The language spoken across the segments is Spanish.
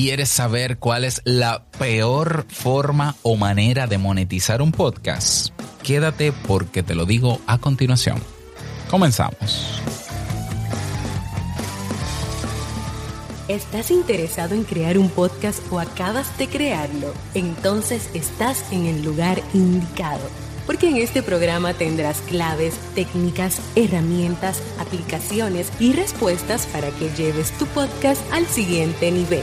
¿Quieres saber cuál es la peor forma o manera de monetizar un podcast? Quédate porque te lo digo a continuación. Comenzamos. ¿Estás interesado en crear un podcast o acabas de crearlo? Entonces estás en el lugar indicado porque en este programa tendrás claves, técnicas, herramientas, aplicaciones y respuestas para que lleves tu podcast al siguiente nivel.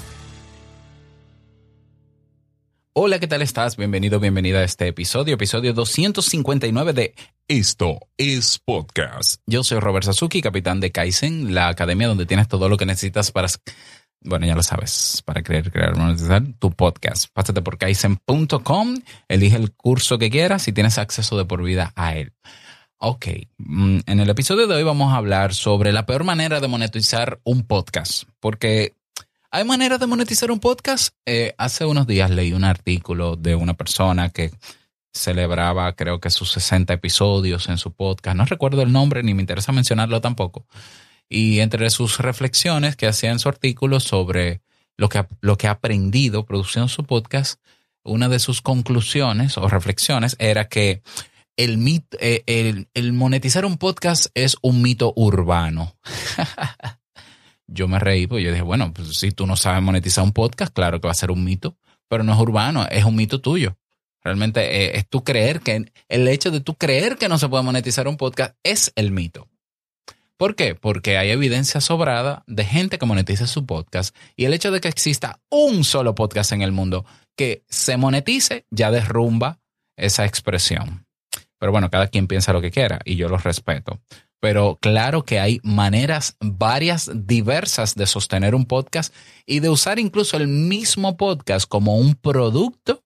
Hola, ¿qué tal estás? Bienvenido, bienvenida a este episodio, episodio 259 de Esto es Podcast. Yo soy Robert Sasuki, capitán de Kaizen, la academia donde tienes todo lo que necesitas para, bueno, ya lo sabes, para crear, crear, monetizar tu podcast. Pásate por kaizen.com, elige el curso que quieras y tienes acceso de por vida a él. Ok, mm, en el episodio de hoy vamos a hablar sobre la peor manera de monetizar un podcast, porque ¿Hay manera de monetizar un podcast? Eh, hace unos días leí un artículo de una persona que celebraba creo que sus 60 episodios en su podcast. No recuerdo el nombre ni me interesa mencionarlo tampoco. Y entre sus reflexiones que hacía en su artículo sobre lo que, lo que ha aprendido produciendo su podcast, una de sus conclusiones o reflexiones era que el, eh, el, el monetizar un podcast es un mito urbano. yo me reí, porque yo dije, bueno, pues si tú no sabes monetizar un podcast, claro que va a ser un mito, pero no es urbano, es un mito tuyo. Realmente eh, es tú creer que, el hecho de tú creer que no se puede monetizar un podcast es el mito. ¿Por qué? Porque hay evidencia sobrada de gente que monetiza su podcast y el hecho de que exista un solo podcast en el mundo que se monetice ya derrumba esa expresión. Pero bueno, cada quien piensa lo que quiera y yo lo respeto pero claro que hay maneras varias, diversas de sostener un podcast y de usar incluso el mismo podcast como un producto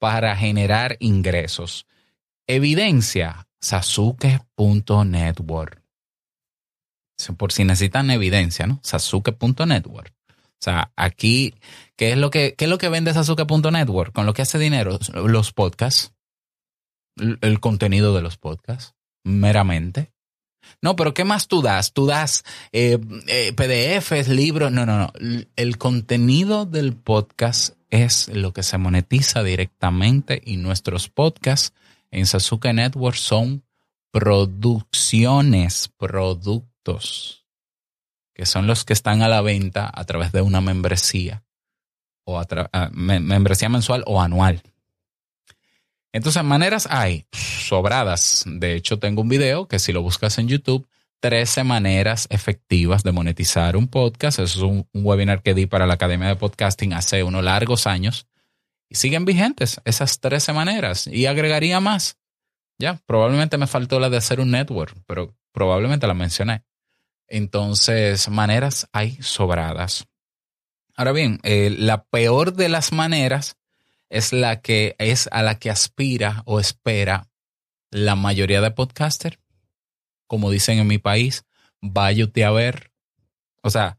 para generar ingresos. Evidencia, sasuke.network. Por si necesitan evidencia, ¿no? Sasuke.network. O sea, aquí, ¿qué es lo que, qué es lo que vende Sasuke.network? Con lo que hace dinero, los podcasts, el contenido de los podcasts, meramente. No, pero ¿qué más tú das? Tú das eh, eh, PDFs, libros. No, no, no. El contenido del podcast es lo que se monetiza directamente y nuestros podcasts en Sasuke Network son producciones, productos, que son los que están a la venta a través de una membresía o a membresía mensual o anual. Entonces, maneras hay sobradas. De hecho, tengo un video que si lo buscas en YouTube, 13 maneras efectivas de monetizar un podcast. Eso es un, webinar que di para la Academia de Podcasting hace unos largos años. Y siguen vigentes esas 13 maneras. Y agregaría más. Ya, probablemente me faltó la de hacer un network, pero probablemente la mencioné. Entonces, maneras hay sobradas. Ahora bien, eh, la peor de las maneras es la que es a la que aspira o espera la mayoría de podcasters. Como dicen en mi país, váyate a ver. O sea,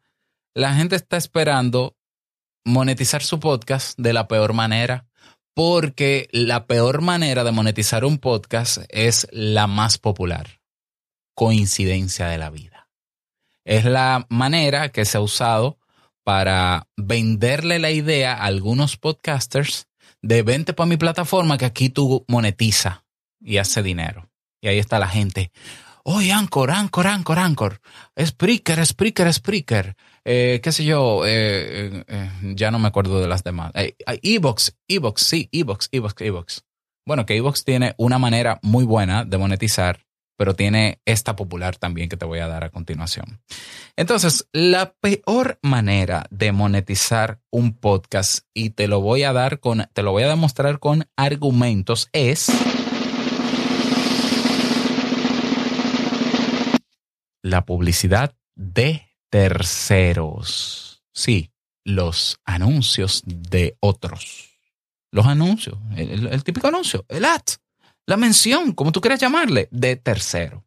la gente está esperando monetizar su podcast de la peor manera, porque la peor manera de monetizar un podcast es la más popular. Coincidencia de la vida. Es la manera que se ha usado para venderle la idea a algunos podcasters de vente para mi plataforma que aquí tú monetiza y hace dinero. Y ahí está la gente. Oye, Anchor, Anchor, Anchor, Anchor. Spreaker, Spreaker, Spreaker. Eh, qué sé yo, eh, eh, ya no me acuerdo de las demás. Evox, Evox, sí, Evox, Evox, Evox. Bueno, que Evox tiene una manera muy buena de monetizar pero tiene esta popular también que te voy a dar a continuación. Entonces, la peor manera de monetizar un podcast, y te lo voy a dar con, te lo voy a demostrar con argumentos, es la publicidad de terceros. Sí, los anuncios de otros. Los anuncios, el, típico anuncio, el ad la mención, como tú quieras llamarle, de tercero.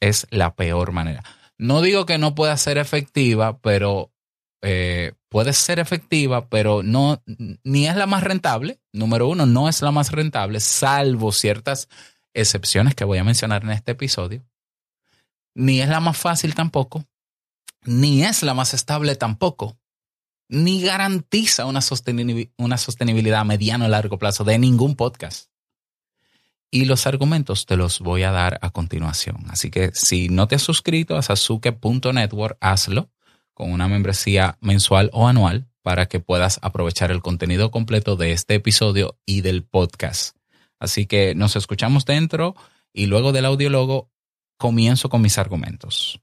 Es la peor manera. No digo que no pueda ser efectiva, pero eh, puede ser efectiva, pero no, ni es la más rentable. Número uno, no es la más rentable, salvo ciertas excepciones que voy a mencionar en este episodio. Ni es la más fácil tampoco, ni es la más estable tampoco, ni garantiza una, una sostenibilidad a mediano o largo plazo de ningún podcast. Y los argumentos te los voy a dar a continuación. Así que si no te has suscrito a sasuke.network, hazlo con una membresía mensual o anual para que puedas aprovechar el contenido completo de este episodio y del podcast. Así que nos escuchamos dentro y luego del audiólogo comienzo con mis argumentos.